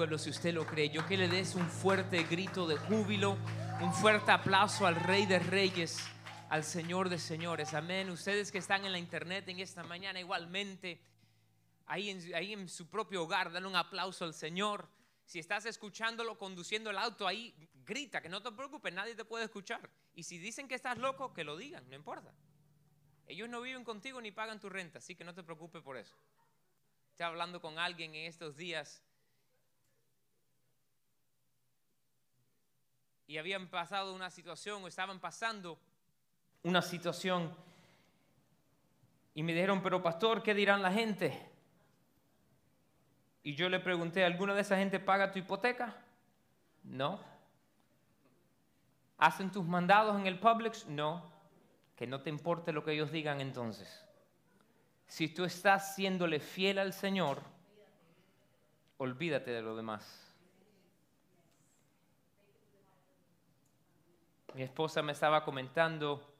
si usted lo cree. Yo que le des un fuerte grito de júbilo, un fuerte aplauso al Rey de Reyes, al Señor de Señores. Amén. Ustedes que están en la internet en esta mañana igualmente, ahí en, su propio hogar, dan un aplauso al Señor. Si estás escuchándolo conduciendo el auto ahí, grita, que no te preocupes, nadie te puede escuchar. Y si dicen que estás loco, que lo digan, no importa. Ellos no viven contigo ni pagan tu renta, así que no te preocupes por eso. Estoy hablando con alguien en estos días y habían pasado una situación o estaban pasando una situación y me dijeron, pero pastor, ¿qué dirán la gente? Y yo le pregunté, ¿alguna de esa gente paga tu hipoteca? No. ¿Hacen tus mandados en el Publix? No. Que no te importe lo que ellos digan entonces. Si tú estás siéndole fiel al Señor, olvídate de lo demás. Mi esposa me estaba comentando,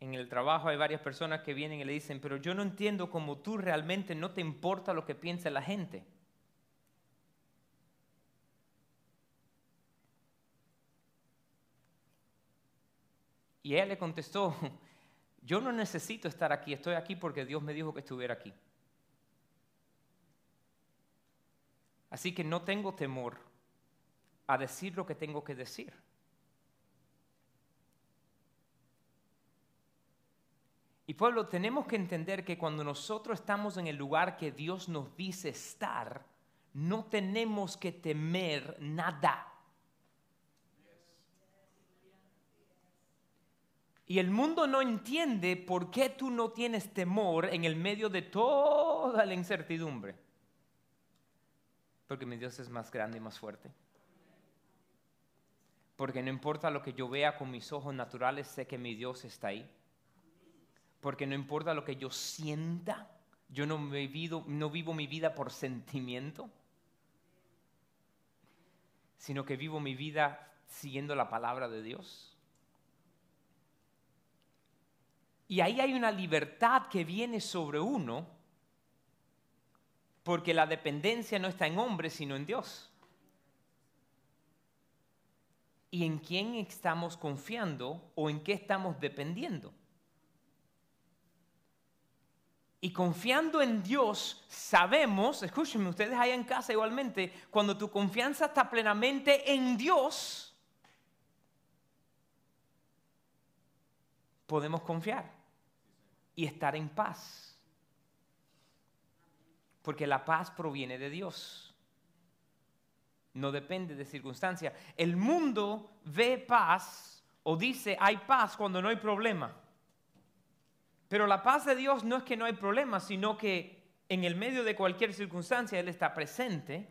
en el trabajo hay varias personas que vienen y le dicen, pero yo no entiendo cómo tú realmente no te importa lo que piense la gente. Y ella le contestó, yo no necesito estar aquí, estoy aquí porque Dios me dijo que estuviera aquí. Así que no tengo temor a decir lo que tengo que decir. Y pueblo, tenemos que entender que cuando nosotros estamos en el lugar que Dios nos dice estar, no tenemos que temer nada. Y el mundo no entiende por qué tú no tienes temor en el medio de toda la incertidumbre. Porque mi Dios es más grande y más fuerte porque no importa lo que yo vea con mis ojos naturales, sé que mi Dios está ahí. Porque no importa lo que yo sienta, yo no, vivo, no vivo mi vida por sentimiento, sino que vivo mi vida siguiendo la palabra de Dios. Y ahí hay una libertad que viene sobre uno, porque la dependencia no está en hombre, sino en Dios y en quién estamos confiando o en qué estamos dependiendo. Y confiando en Dios, sabemos, escúchenme, ustedes allá en casa igualmente, cuando tu confianza está plenamente en Dios, podemos confiar y estar en paz. Porque la paz proviene de Dios no depende de circunstancias. El mundo ve paz o dice hay paz cuando no hay problema. Pero la paz de Dios no es que no hay problema, sino que en el medio de cualquier circunstancia Él está presente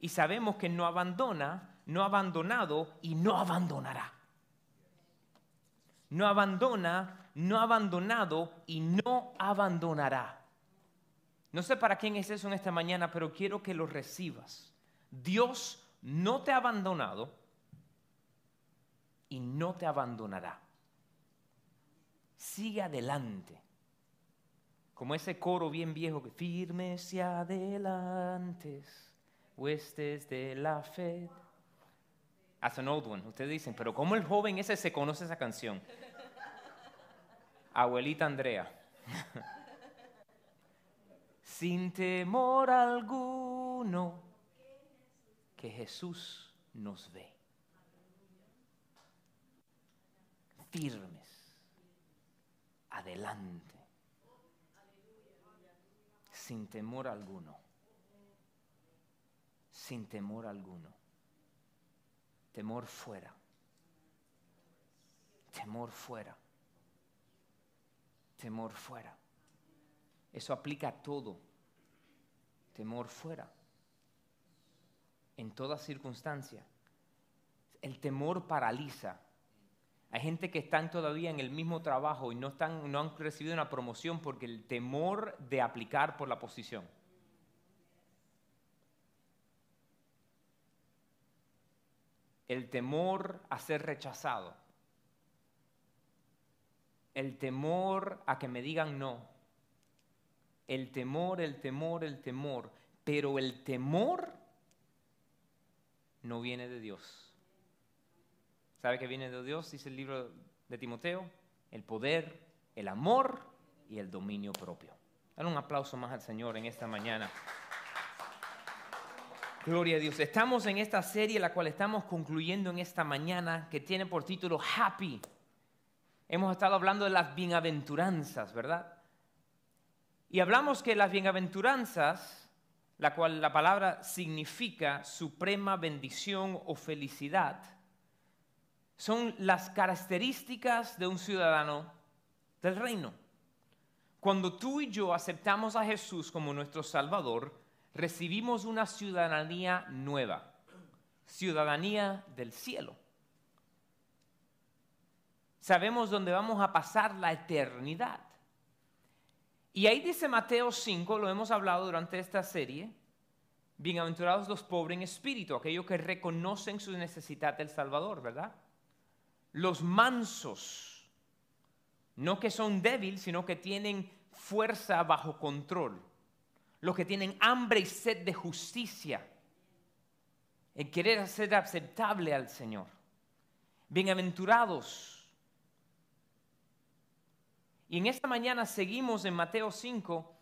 y sabemos que no abandona, no ha abandonado y no abandonará. No abandona, no ha abandonado y no abandonará. No sé para quién es eso en esta mañana, pero quiero que lo recibas. Dios no te ha abandonado y no te abandonará. Sigue adelante. Como ese coro bien viejo que firmes y adelantes, huestes de la fe. As an old one. Ustedes dicen, pero ¿cómo el joven ese se conoce esa canción? Abuelita Andrea. Sin temor alguno que Jesús nos ve. Firmes, adelante, sin temor alguno, sin temor alguno. Temor fuera, temor fuera, temor fuera. Eso aplica a todo. Temor fuera en toda circunstancia. El temor paraliza. Hay gente que están todavía en el mismo trabajo y no, están, no han recibido una promoción porque el temor de aplicar por la posición. El temor a ser rechazado. El temor a que me digan no. el temor, el temor, el temor. Pero el temor no viene de Dios. ¿Sabe que viene de Dios? Dice el libro de Timoteo. El poder, el amor y el dominio propio. Dale un aplauso más al Señor en esta mañana. Gloria a Dios. Estamos en esta serie, la cual estamos concluyendo en esta mañana, que tiene por título Happy. Hemos estado hablando de las bienaventuranzas, ¿verdad? Y hablamos que las bienaventuranzas, la cual la palabra significa suprema bendición o felicidad, son las características de un ciudadano del reino. Cuando tú y yo aceptamos a Jesús como nuestro Salvador, recibimos una ciudadanía nueva, ciudadanía del cielo. Sabemos dónde vamos a pasar la eternidad. Y ahí dice Mateo 5, lo hemos hablado durante esta serie, bienaventurados los pobres en espíritu, aquellos que reconocen su necesidad del Salvador, ¿verdad? Los mansos, no que son débiles, sino que tienen fuerza bajo control los que tienen hambre y sed de justicia, en querer ser aceptable al Señor. Bienaventurados. Y en esta mañana seguimos en Mateo 5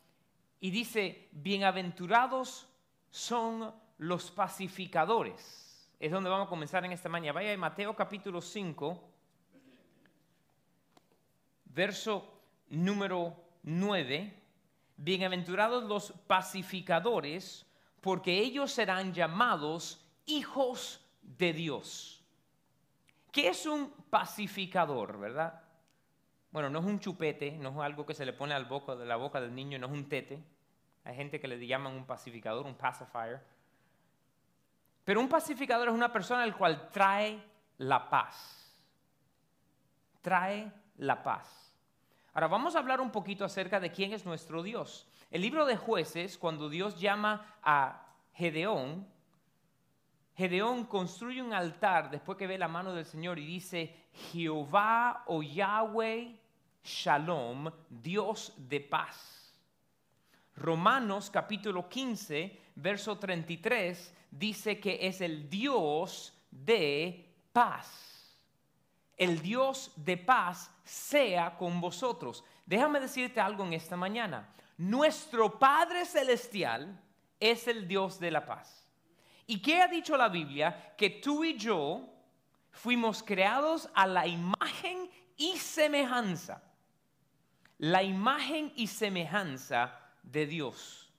y dice, bienaventurados son los pacificadores. Es donde vamos a comenzar en esta mañana. Vaya Mateo capítulo 5, verso número 9. Bienaventurados los pacificadores, porque ellos serán llamados hijos de Dios. ¿Qué es un pacificador, verdad? Bueno, no es un chupete, no es algo que se le pone al boca, de la boca del niño, no es un tete. Hay gente que le llaman un pacificador, un pacifier. Pero un pacificador es una persona al cual trae la paz. Trae la paz. Ahora vamos a hablar un poquito acerca de quién es nuestro Dios. El libro de jueces, cuando Dios llama a Gedeón, Gedeón construye un altar después que ve la mano del Señor y dice, Jehová o Yahweh Shalom, Dios de paz. Romanos capítulo 15, verso 33, dice que es el Dios de paz el Dios de paz sea con vosotros. Déjame decirte algo en esta mañana. Nuestro Padre Celestial es el Dios de la paz. ¿Y qué ha dicho la Biblia? Que tú y yo fuimos creados a la imagen y semejanza. La imagen y semejanza de Dios.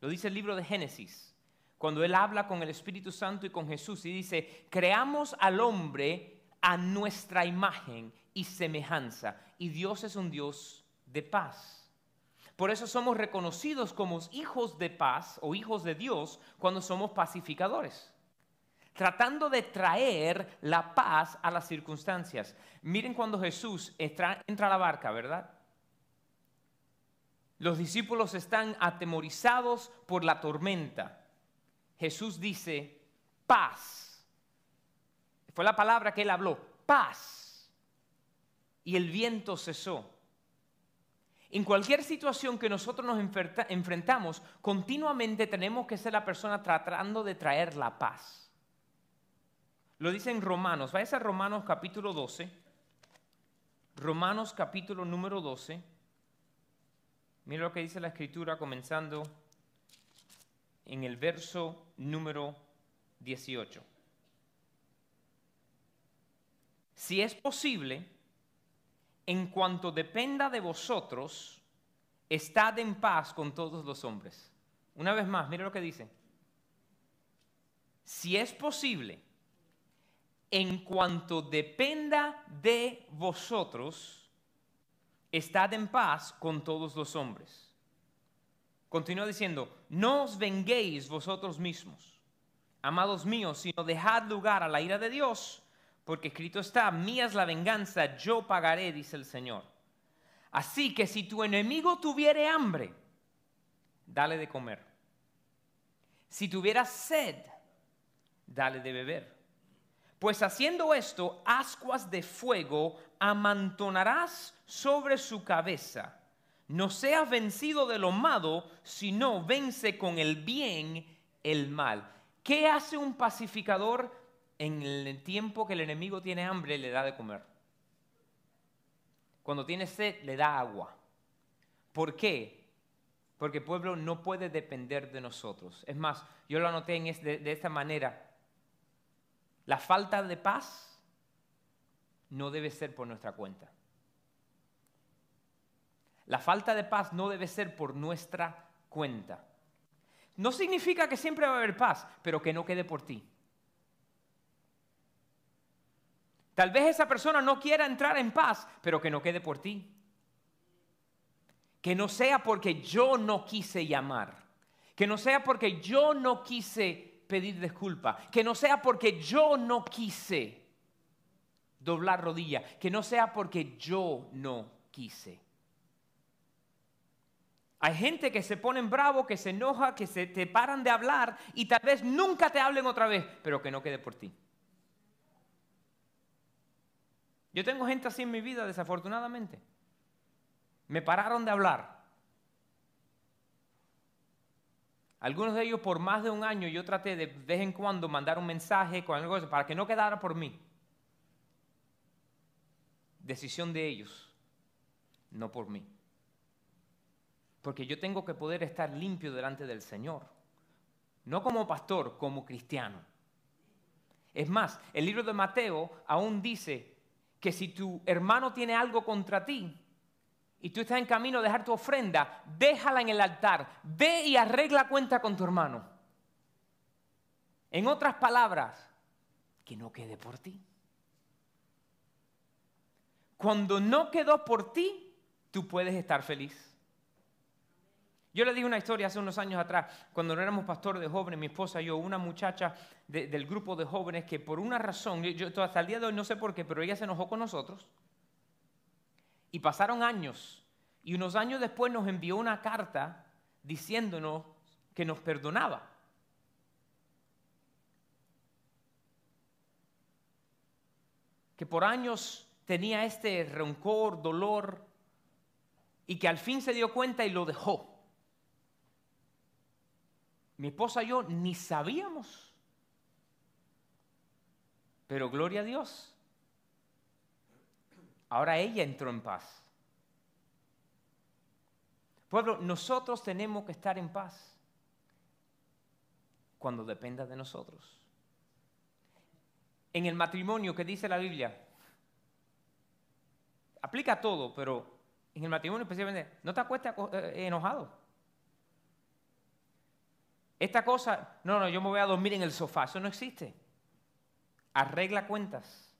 Lo dice el libro de Génesis, cuando él habla con el Espíritu Santo y con Jesús y dice, creamos al hombre a nuestra imagen y semejanza. Y Dios es un Dios de paz. Por eso somos reconocidos como hijos de paz o hijos de Dios cuando somos pacificadores. Tratando de traer la paz a las circunstancias. Miren cuando Jesús entra, a la barca, ¿verdad? Los discípulos están atemorizados por la tormenta. Jesús dice, paz fue la palabra que él habló, paz. Y el viento cesó. En cualquier situación que nosotros nos enfrentamos, continuamente tenemos que ser la persona tratando de traer la paz. Lo dice en Romanos, vaya a Romanos capítulo 12. Romanos capítulo número 12. Mira lo que dice la escritura comenzando en el verso número 18. si es posible, en cuanto dependa de vosotros, estad en paz con todos los hombres. Una vez más, mire lo que dice. Si es posible, en cuanto dependa de vosotros, estad en paz con todos los hombres. Continúa diciendo, no os venguéis vosotros mismos, amados míos, sino dejad lugar a la ira de Dios porque escrito está, mía es la venganza, yo pagaré, dice el Señor. Así que si tu enemigo tuviere hambre, dale de comer. Si tuviera sed, dale de beber. Pues haciendo esto, ascuas de fuego amantonarás sobre su cabeza. no seas vencido de lo malo, sino vence con el bien el mal. ¿Qué hace un pacificador en el tiempo que el enemigo tiene hambre? Le da de comer. Cuando tiene sed, le da agua. ¿Por qué? Porque el pueblo no puede depender de nosotros. Es más, yo lo anoté de, de esta manera. La falta de paz no debe ser por nuestra cuenta. La falta de paz no debe ser por nuestra cuenta. No significa que siempre va a haber paz, pero que no quede por ti. Tal vez esa persona no quiera entrar en paz, pero que no quede por ti. Que no sea porque yo no quise llamar. Que no sea porque yo no quise pedir disculpa. Que no sea porque yo no quise doblar rodilla. Que no sea porque yo no quise. Hay gente que se ponen bravo, que se enoja, que se te paran de hablar y tal vez nunca te hablen otra vez, pero que no quede por ti. Yo tengo gente así en mi vida, desafortunadamente. Me pararon de hablar. Algunos de ellos por más de un año yo traté de vez en cuando mandar un mensaje con algo para que no quedara por mí. Decisión de ellos, no por mí. Porque yo tengo que poder estar limpio delante del Señor. No como pastor, como cristiano. Es más, el libro de Mateo aún dice que si tu hermano tiene algo contra ti y tú estás en camino a dejar tu ofrenda, déjala en el altar. Ve y arregla cuenta con tu hermano. En otras palabras, que no quede por ti. Cuando no quedó por ti, tú puedes estar feliz. Yo le dije una historia hace unos años atrás, cuando no éramos pastores de jóvenes, mi esposa y yo, una muchacha del grupo de jóvenes que por una razón, yo, hasta el día de hoy no sé por qué, pero ella se enojó con nosotros. Y pasaron años, y unos años después nos envió una carta diciéndonos que nos perdonaba. Que por años tenía este rencor, dolor, y que al fin se dio cuenta y lo dejó mi esposa y yo ni sabíamos. Pero gloria a Dios. Ahora ella entró en paz. Pueblo, nosotros tenemos que estar en paz cuando dependa de nosotros. En el matrimonio que dice la Biblia, aplica todo, pero en el matrimonio especialmente, no te acuestes eh, enojado. Esta cosa, no, no, yo me voy a dormir en el sofá, eso no existe. Arregla cuentas.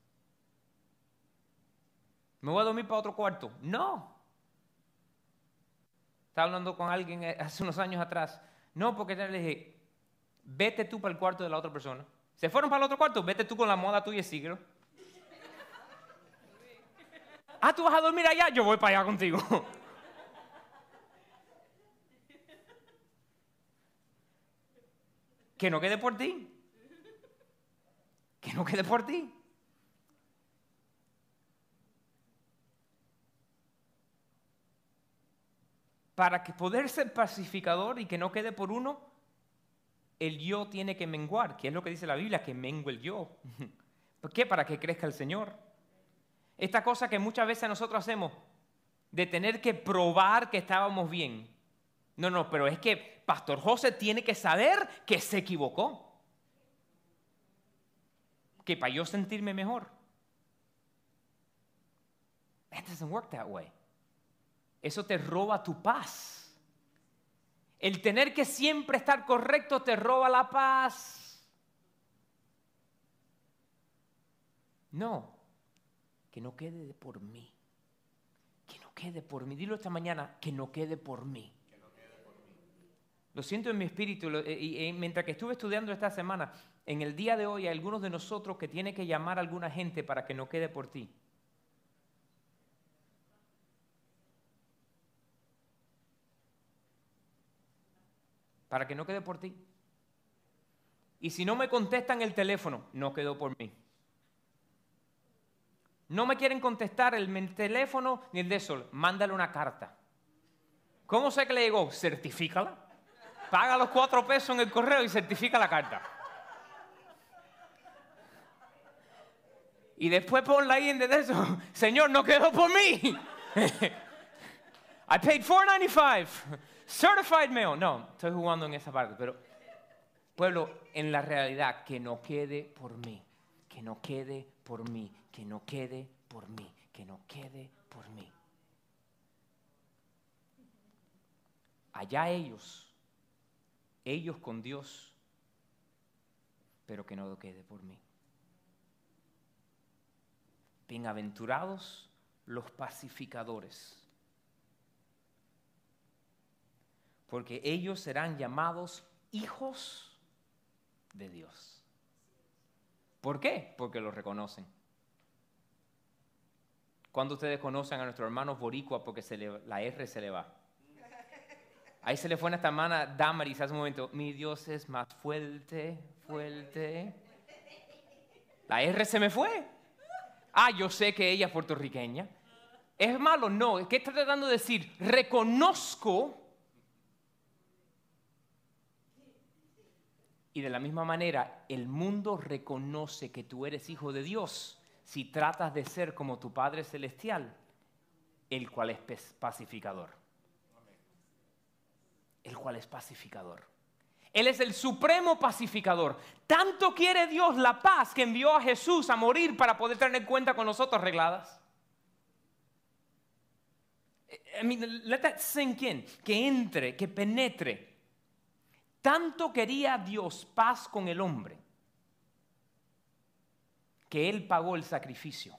¿Me voy a dormir para otro cuarto? No. Estaba hablando con alguien eh, hace unos años atrás. No, porque le dije, vete tú para el cuarto de la otra persona. ¿Se fueron para el otro cuarto? Vete tú con la moda tuya y síguelo. ah, tú vas a dormir allá, yo voy para allá contigo. que no quede por ti. Que no quede por ti. Para que poder ser pacificador y que no quede por uno, el yo tiene que menguar, que es lo que dice la Biblia, que mengue el yo. ¿Por qué? Para que crezca el Señor. Esta cosa que muchas veces nosotros hacemos, de tener que probar que estábamos bien. No, no, pero es que Pastor José tiene que saber que se equivocó. Que para yo sentirme mejor. It doesn't work that way. Eso te roba tu paz. El tener que siempre estar correcto te roba la paz. No, que no quede por mí. Que no quede por mí. Dilo esta mañana, que no quede por mí. Lo siento en mi espíritu. Eh, y, mientras que estuve estudiando esta semana, en el día de hoy hay algunos de nosotros que tiene que llamar a alguna gente para que no quede por ti. Para que no quede por ti. Y si no me contestan el teléfono, no quedó por mí. No me quieren contestar el teléfono ni el de sol, mándale una carta. ¿Cómo sé que le llegó? Certifícala. Paga los cuatro pesos en el correo y certifica la carta. Y después ponla ahí en de eso. Señor, no quedó por mí. I paid $4.95. Certified mail. No, estoy jugando en esa parte, pero pueblo, en la realidad, que no quede por mí, que no quede por mí, que no quede por mí, que no quede por mí. Allá ellos, ellos con Dios, pero que no quede por mí. Bienaventurados los pacificadores, porque ellos serán llamados hijos de Dios. ¿Por qué? Porque lo reconocen. Cuando ustedes conocen a nuestros hermanos boricua porque se la R se le va. Ahí se le fue a esta hermana Damaris hace un momento. Mi Dios es más fuerte, fuerte. La R se me fue. Ah, yo sé que ella es puertorriqueña. ¿Es malo? No. ¿Qué está tratando de decir? Reconozco Y de la misma manera, el mundo reconoce que tú eres hijo de Dios si tratas de ser como tu Padre Celestial, el cual es pacificador. El cual es pacificador. Él es el supremo pacificador. Tanto quiere Dios la paz que envió a Jesús a morir para poder tener cuenta con nosotros arregladas. I mean, let that sink in, que entre, que penetre. Tanto quería Dios paz con el hombre que Él pagó el sacrificio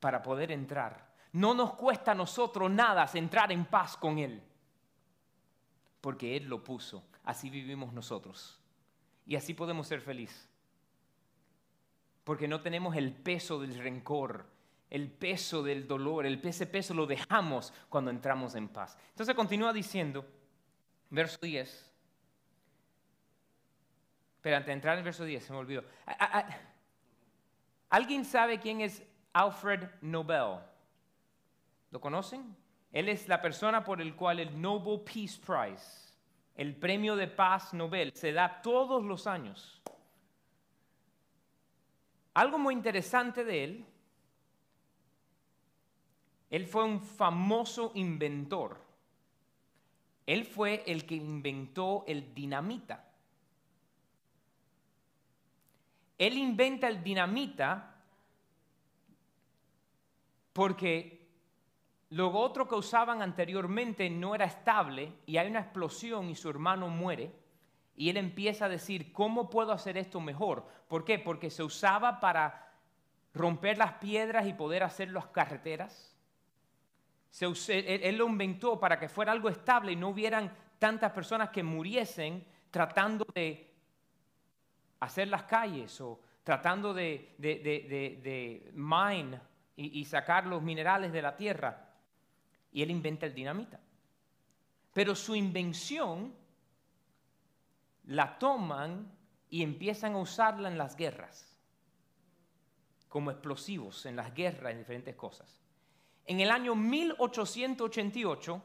para poder entrar. No nos cuesta a nosotros nada entrar en paz con Él, porque Él lo puso. Así vivimos nosotros. Y así podemos ser felices. Porque no tenemos el peso del rencor, el peso del dolor, el ese peso lo dejamos cuando entramos en paz. Entonces continúa diciendo, verso 10. Pero antes de entrar en verso 10, se me olvidó. ¿Alguien sabe quién es Alfred Nobel? ¿Lo conocen? Él es la persona por el cual el Nobel Peace Prize, el premio de paz Nobel, se da todos los años. Algo muy interesante de él él fue un famoso inventor. Él fue el que inventó el dinamita. Él inventa el dinamita porque lo otro que usaban anteriormente no era estable y hay una explosión y su hermano muere. Y él empieza a decir, ¿cómo puedo hacer esto mejor? ¿Por qué? Porque se usaba para romper las piedras y poder hacer las carreteras él, lo inventó para que fuera algo estable y no hubieran tantas personas que muriesen tratando de hacer las calles o tratando de, mine y, sacar los minerales de la tierra. Y él inventa el dinamita. Pero su invención la toman y empiezan a usarla en las guerras, como explosivos en las guerras, en diferentes cosas. En el año 1888,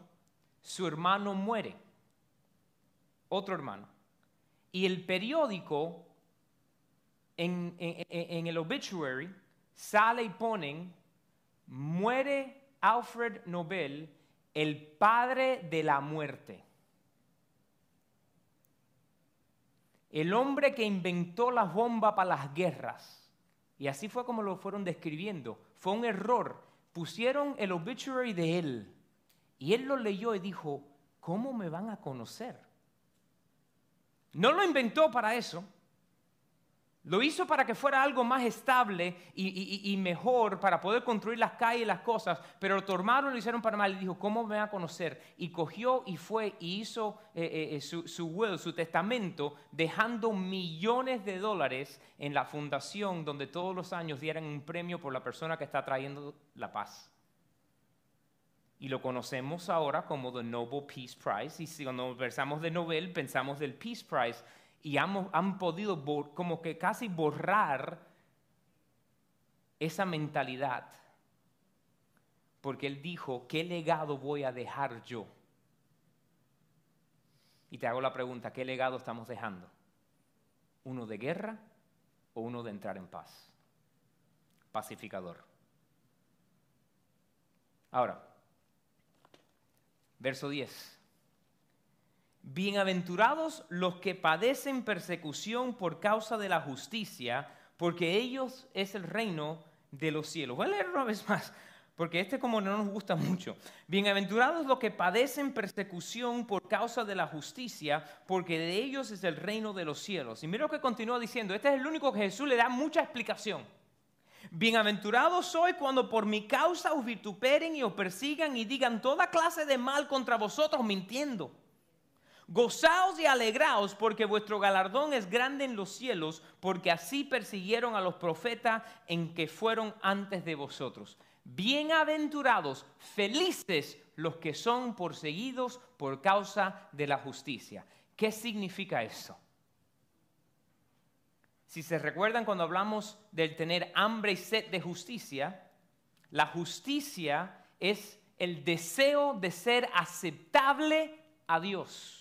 su hermano muere, otro hermano. Y el periódico, en, el obituary, sale y ponen, muere Alfred Nobel, el padre de la muerte. El hombre que inventó la bomba para las guerras. Y así fue como lo fueron describiendo. Fue un error pusieron el obituary de él y él lo leyó y dijo, ¿cómo me van a conocer? No lo inventó para eso. Lo hizo para que fuera algo más estable y, mejor para poder construir las calles y las cosas, pero lo tomaron lo hicieron para mal y dijo, ¿cómo me van a conocer? Y cogió y fue y hizo eh, eh, eh, su, su su testamento, dejando millones de dólares en la fundación donde todos los años dieran un premio por la persona que está trayendo la paz. Y lo conocemos ahora como the Nobel Peace Prize, y si cuando versamos de Nobel pensamos del Peace Prize, y han, podido como que casi borrar esa mentalidad. porque él dijo, ¿qué legado voy a dejar yo? Y te hago la pregunta, ¿qué legado estamos dejando? ¿Uno de guerra o uno de entrar en paz? Pacificador. Ahora, verso 10. Bienaventurados los que padecen persecución por causa de la justicia, porque ellos es el reino de los cielos. Voy a leer una vez más, porque este como no nos gusta mucho. Bienaventurados los que padecen persecución por causa de la justicia, porque de ellos es el reino de los cielos. Y mira lo que continúa diciendo, este es el único que Jesús le da mucha explicación. Bienaventurados soy cuando por mi causa os vituperen y os persigan y digan toda clase de mal contra vosotros mintiendo. Gozaos y alegraos porque vuestro galardón es grande en los cielos, porque así persiguieron a los profetas en que fueron antes de vosotros. Bienaventurados, felices los que son perseguidos por causa de la justicia. ¿Qué significa eso? Si se recuerdan cuando hablamos del tener hambre y sed de justicia, la justicia es el deseo de ser aceptable a Dios.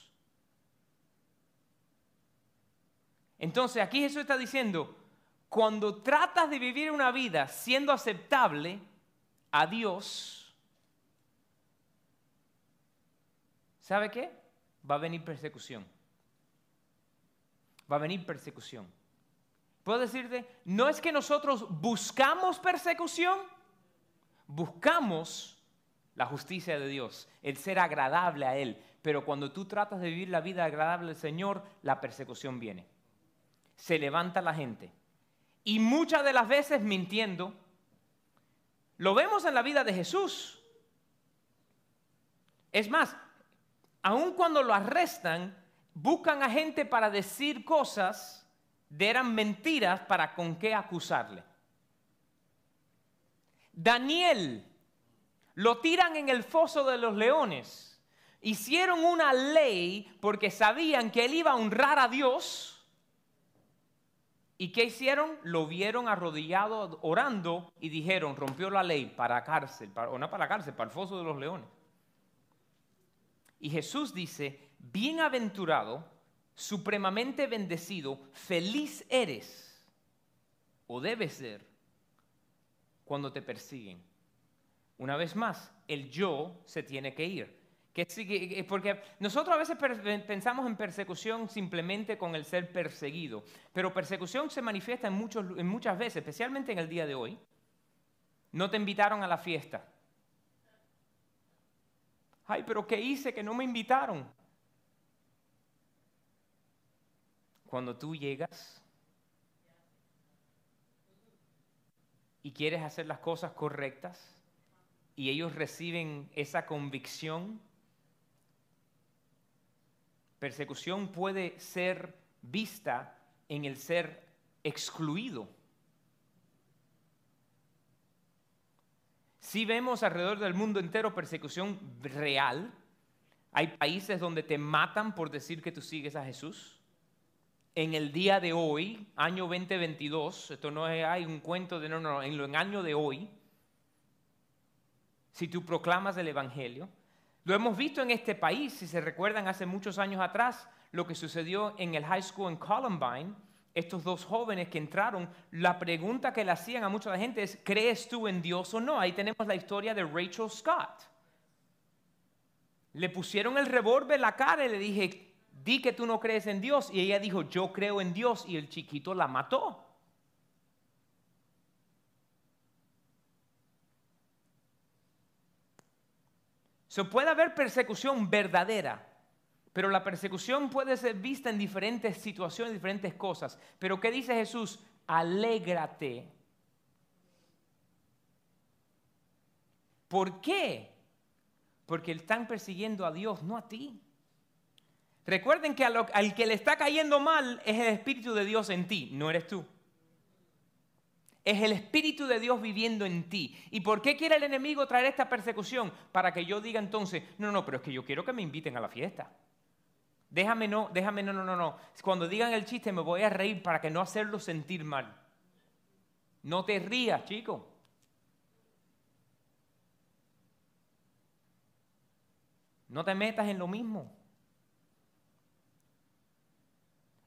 Entonces aquí Jesús está diciendo, cuando tratas de vivir una vida siendo aceptable a Dios, ¿sabe qué? Va a venir persecución. Va a venir persecución. Puedo decirte, no es que nosotros buscamos persecución, buscamos la justicia de Dios, el ser agradable a Él. Pero cuando tú tratas de vivir la vida agradable al Señor, la persecución viene se levanta la gente. Y muchas de las veces mintiendo. Lo vemos en la vida de Jesús. Es más, aun cuando lo arrestan, buscan a gente para decir cosas de eran mentiras para con qué acusarle. Daniel lo tiran en el foso de los leones. Hicieron una ley porque sabían que él iba a honrar a Dios ¿Y qué hicieron? Lo vieron arrodillado orando y dijeron, rompió la ley para cárcel, para, o no para cárcel, para el foso de los leones. Y Jesús dice, bienaventurado, supremamente bendecido, feliz eres, o debes ser, cuando te persiguen. Una vez más, el yo se tiene que ir. Que, porque nosotros a veces pensamos en persecución simplemente con el ser perseguido, pero persecución se manifiesta en, muchos, en muchas veces, especialmente en el día de hoy. No te invitaron a la fiesta. Ay, pero ¿qué hice que no me invitaron? Cuando tú llegas y quieres hacer las cosas correctas y ellos reciben esa convicción Persecución puede ser vista en el ser excluido. Si vemos alrededor del mundo entero persecución real, hay países donde te matan por decir que tú sigues a Jesús. En el día de hoy, año 2022, esto no es hay un cuento de no, no, en el año de hoy, si tú proclamas el Evangelio, lo hemos visto en este país, si se recuerdan hace muchos años atrás, lo que sucedió en el high school en Columbine, estos dos jóvenes que entraron, la pregunta que le hacían a mucha gente es, ¿crees tú en Dios o no? Ahí tenemos la historia de Rachel Scott. Le pusieron el revólver en la cara y le dije, di que tú no crees en Dios. Y ella dijo, yo creo en Dios. Y el chiquito la mató. Se puede haber persecución verdadera, pero la persecución puede ser vista en diferentes situaciones, diferentes cosas. Pero ¿qué dice Jesús? Alégrate. ¿Por qué? Porque están persiguiendo a Dios, no a ti. Recuerden que al que le está cayendo mal es el Espíritu de Dios en ti, no eres tú. Es el Espíritu de Dios viviendo en ti. ¿Y por qué quiere el enemigo traer esta persecución? Para que yo diga entonces, no, no, pero es que yo quiero que me inviten a la fiesta. Déjame no, déjame no, no, no, no. Cuando digan el chiste me voy a reír para que no hacerlo sentir mal. No te rías, chico. No te metas en lo mismo.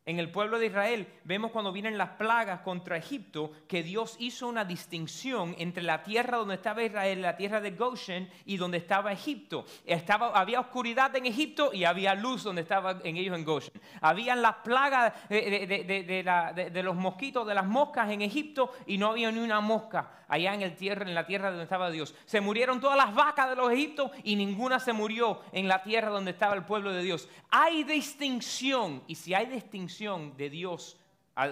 En el pueblo de Israel vemos cuando vienen las plagas contra Egipto que Dios hizo una distinción entre la tierra donde estaba Israel, la tierra de Goshen y donde estaba Egipto. Estaba, había oscuridad en Egipto y había luz donde estaban en ellos en Goshen. Habían las plagas de, de, los mosquitos, de las moscas en Egipto y no había ni una mosca allá en, el tierra, en la tierra donde estaba Dios. Se murieron todas las vacas de los egiptos y ninguna se murió en la tierra donde estaba el pueblo de Dios. Hay distinción y si hay distinción de Dios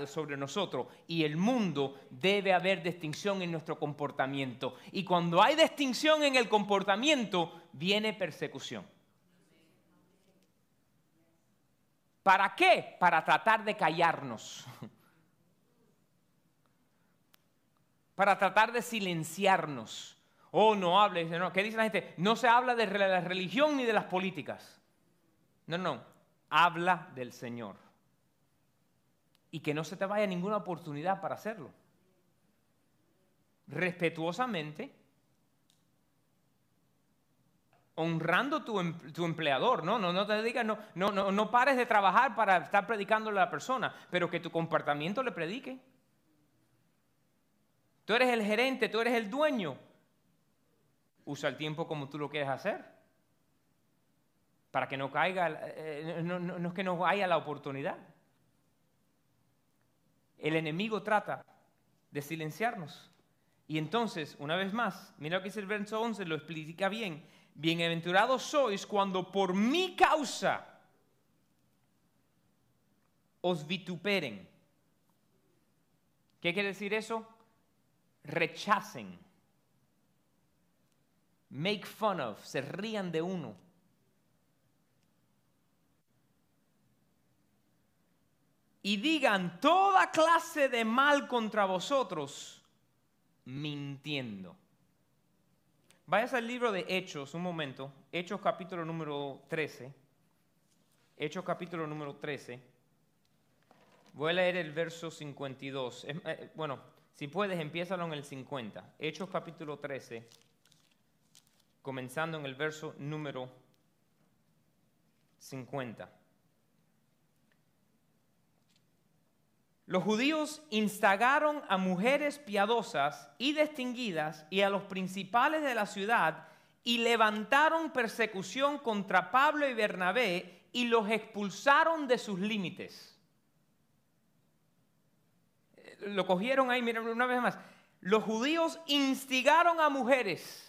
sobre nosotros y el mundo, debe haber distinción en nuestro comportamiento. Y cuando hay distinción en el comportamiento, viene persecución. ¿Para qué? Para tratar de callarnos. para tratar de silenciarnos. Oh, no hables. ¿Qué dice la gente? No se habla de la religión ni de las políticas. No, no. Habla del Señor. Y que no se te vaya ninguna oportunidad para hacerlo. Respetuosamente, honrando tu, em, tu, empleador, ¿no? No, no te digas, no, no, no, no pares de trabajar para estar predicándole a la persona, pero que tu comportamiento le predique. Tú eres el gerente, tú eres el dueño. Usa el tiempo como tú lo quieres hacer. Para que no caiga, eh, no, es que no haya la oportunidad. El enemigo trata de silenciarnos. Y entonces, una vez más, mira lo que dice el verso 11, lo explica bien. Bienaventurados sois cuando por mi causa os vituperen. ¿Qué quiere decir eso? Rechacen, make fun of, se rían de uno. Y digan toda clase de mal contra vosotros, mintiendo. Vayas al libro de Hechos, un momento. Hechos capítulo número 13. Hechos capítulo número 13. Voy a leer el verso 52. Eh, bueno, si puedes, empiézalo en el 50. Hechos capítulo 13, comenzando en el verso número 50. Los judíos instagaron a mujeres piadosas y distinguidas y a los principales de la ciudad y levantaron persecución contra Pablo y Bernabé y los expulsaron de sus límites lo cogieron ahí, miren una vez más. Los judíos instigaron a mujeres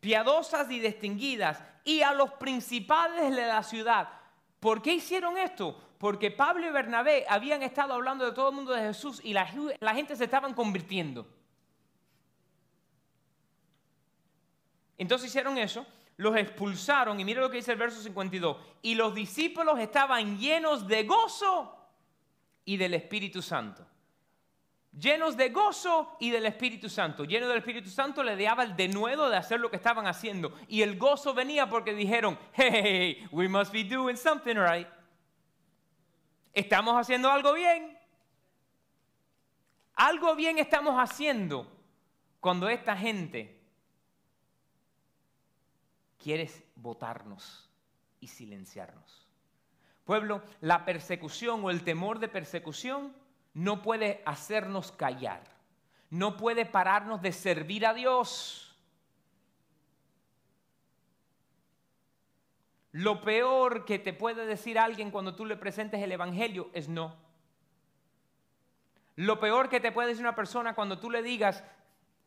piadosas y distinguidas y a los principales de la ciudad. ¿Por qué hicieron esto? Porque Pablo y Bernabé habían estado hablando de todo el mundo de Jesús y la, gente se estaban convirtiendo. Entonces hicieron eso, los expulsaron y mire lo que dice el verso 52. Y los discípulos estaban llenos de gozo y del Espíritu Santo. Llenos de gozo y del Espíritu Santo. Llenos del Espíritu Santo le daba el denuedo de hacer lo que estaban haciendo. Y el gozo venía porque dijeron, hey, we must be doing something right. Estamos haciendo algo bien. Algo bien estamos haciendo cuando esta gente quiere votarnos y silenciarnos. Pueblo, la persecución o el temor de persecución no puede hacernos callar, no puede pararnos de servir a Dios. Lo peor que te puede decir alguien cuando tú le presentes el Evangelio es no. Lo peor que te puede decir una persona cuando tú le digas,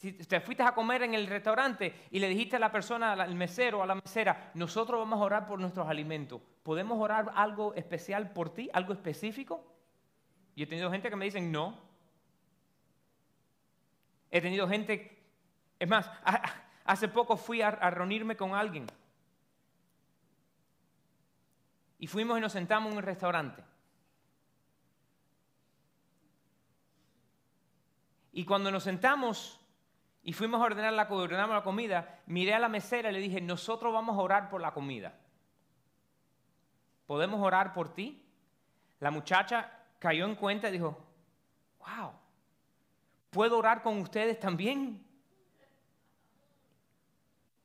si te fuiste a comer en el restaurante y le dijiste a la persona, al mesero o a la mesera, nosotros vamos a orar por nuestros alimentos, ¿podemos orar algo especial por ti, algo específico? Y he tenido gente que me dicen no. He tenido gente, es más, hace poco fui a, a reunirme con alguien. Y fuimos y nos sentamos en un restaurante. Y cuando nos sentamos, y fuimos a ordenar la, ordenamos la comida, miré a la mesera y le dije, nosotros vamos a orar por la comida. ¿Podemos orar por ti? La muchacha cayó en cuenta y dijo, wow, ¿puedo orar con ustedes también?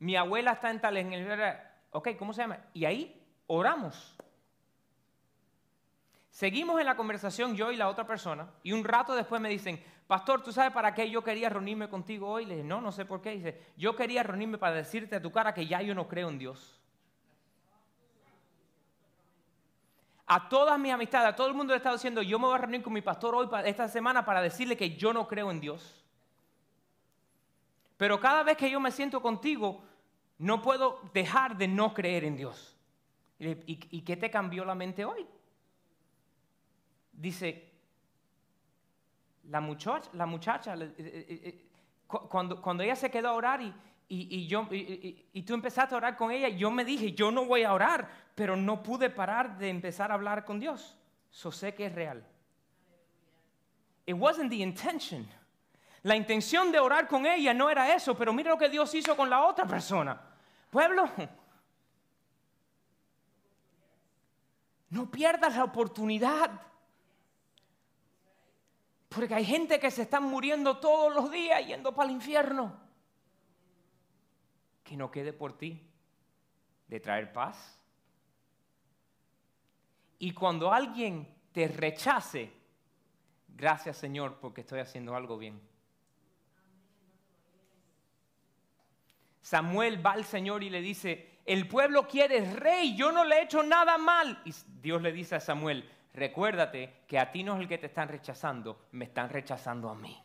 Mi abuela está en tal, en el... Ok, ¿cómo se llama? Y ahí oramos. Seguimos en la conversación yo y la otra persona y un rato después me dicen, pastor, ¿tú sabes para qué yo quería reunirme contigo hoy? Le dije, no, no sé por qué. Dice, yo quería reunirme para decirte a tu cara que ya yo no creo en Dios. A todas mis amistades, a todo el mundo le he estado diciendo, yo me voy a reunir con mi pastor hoy, esta semana, para decirle que yo no creo en Dios. Pero cada vez que yo me siento contigo, no puedo dejar de no creer en Dios. ¿Y, qué te cambió la mente hoy? Dice, la muchacha, la muchacha eh, eh, eh, cuando, ella se quedó a orar y, y, yo, y, tú empezaste a orar con ella, yo me dije, yo no voy a orar, pero no pude parar de empezar a hablar con Dios. So sé que es real. It wasn't the intention. La intención de orar con ella no era eso, pero mira lo que Dios hizo con la otra persona. Pueblo, no pierdas la oportunidad. Porque hay gente que se está muriendo todos los días yendo para el infierno que no quede por ti de traer paz. Y cuando alguien te rechace, gracias Señor porque estoy haciendo algo bien. Samuel va al Señor y le dice, el pueblo quiere rey, yo no le he hecho nada mal. Y Dios le dice a Samuel, recuérdate que a ti no es el que te están rechazando, me están rechazando a mí.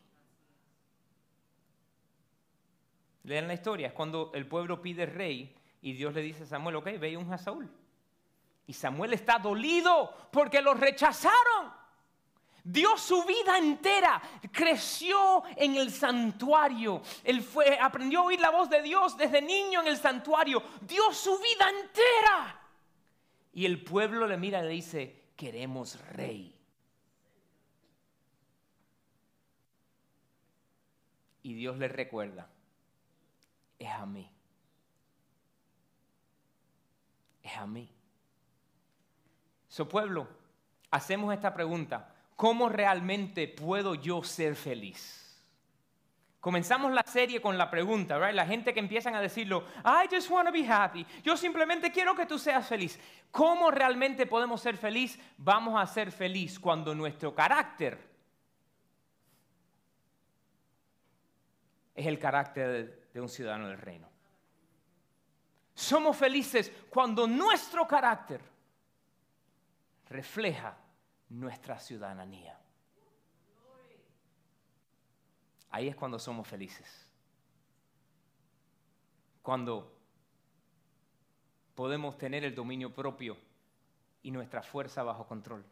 Lean la historia, es cuando el pueblo pide rey y Dios le dice a Samuel, ok, ve y un a Saúl. Y Samuel está dolido porque lo rechazaron. Dio su vida entera, creció en el santuario. Él fue, aprendió a oír la voz de Dios desde niño en el santuario. Dio su vida entera. Y el pueblo le mira y le dice, queremos rey. Y Dios le recuerda, es a mí. Es a mí. Su pueblo, hacemos esta pregunta. ¿Cómo realmente puedo yo ser feliz? Comenzamos la serie con la pregunta, ¿right? La gente que empiezan a decirlo, I just want to be happy. Yo simplemente quiero que tú seas feliz. ¿Cómo realmente podemos ser feliz? Vamos a ser feliz cuando nuestro carácter es el carácter de un ciudadano del reino. Somos felices cuando nuestro carácter refleja nuestra ciudadanía. Ahí es cuando somos felices. Cuando podemos tener el dominio propio y nuestra fuerza bajo control.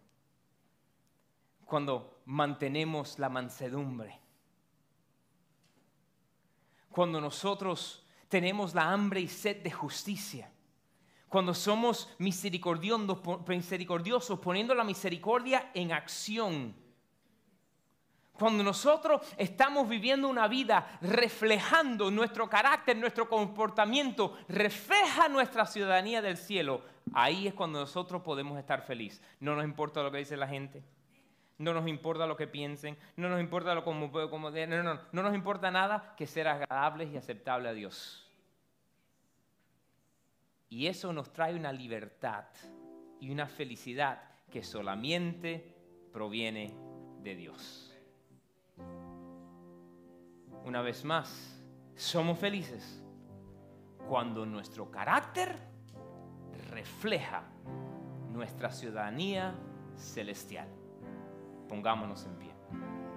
Cuando mantenemos la mansedumbre cuando nosotros tenemos la hambre y sed de justicia, cuando somos misericordiosos, poniendo la misericordia en acción, cuando nosotros estamos viviendo una vida reflejando nuestro carácter, nuestro comportamiento, refleja nuestra ciudadanía del cielo, ahí es cuando nosotros podemos estar felices. No nos importa lo que dice la gente no nos importa lo que piensen, no nos importa lo como, como no, no, no nos importa nada que ser agradables y aceptables a Dios. Y eso nos trae una libertad y una felicidad que solamente proviene de Dios. Una vez más, somos felices cuando nuestro carácter refleja nuestra ciudadanía celestial. Pongámonos en pie.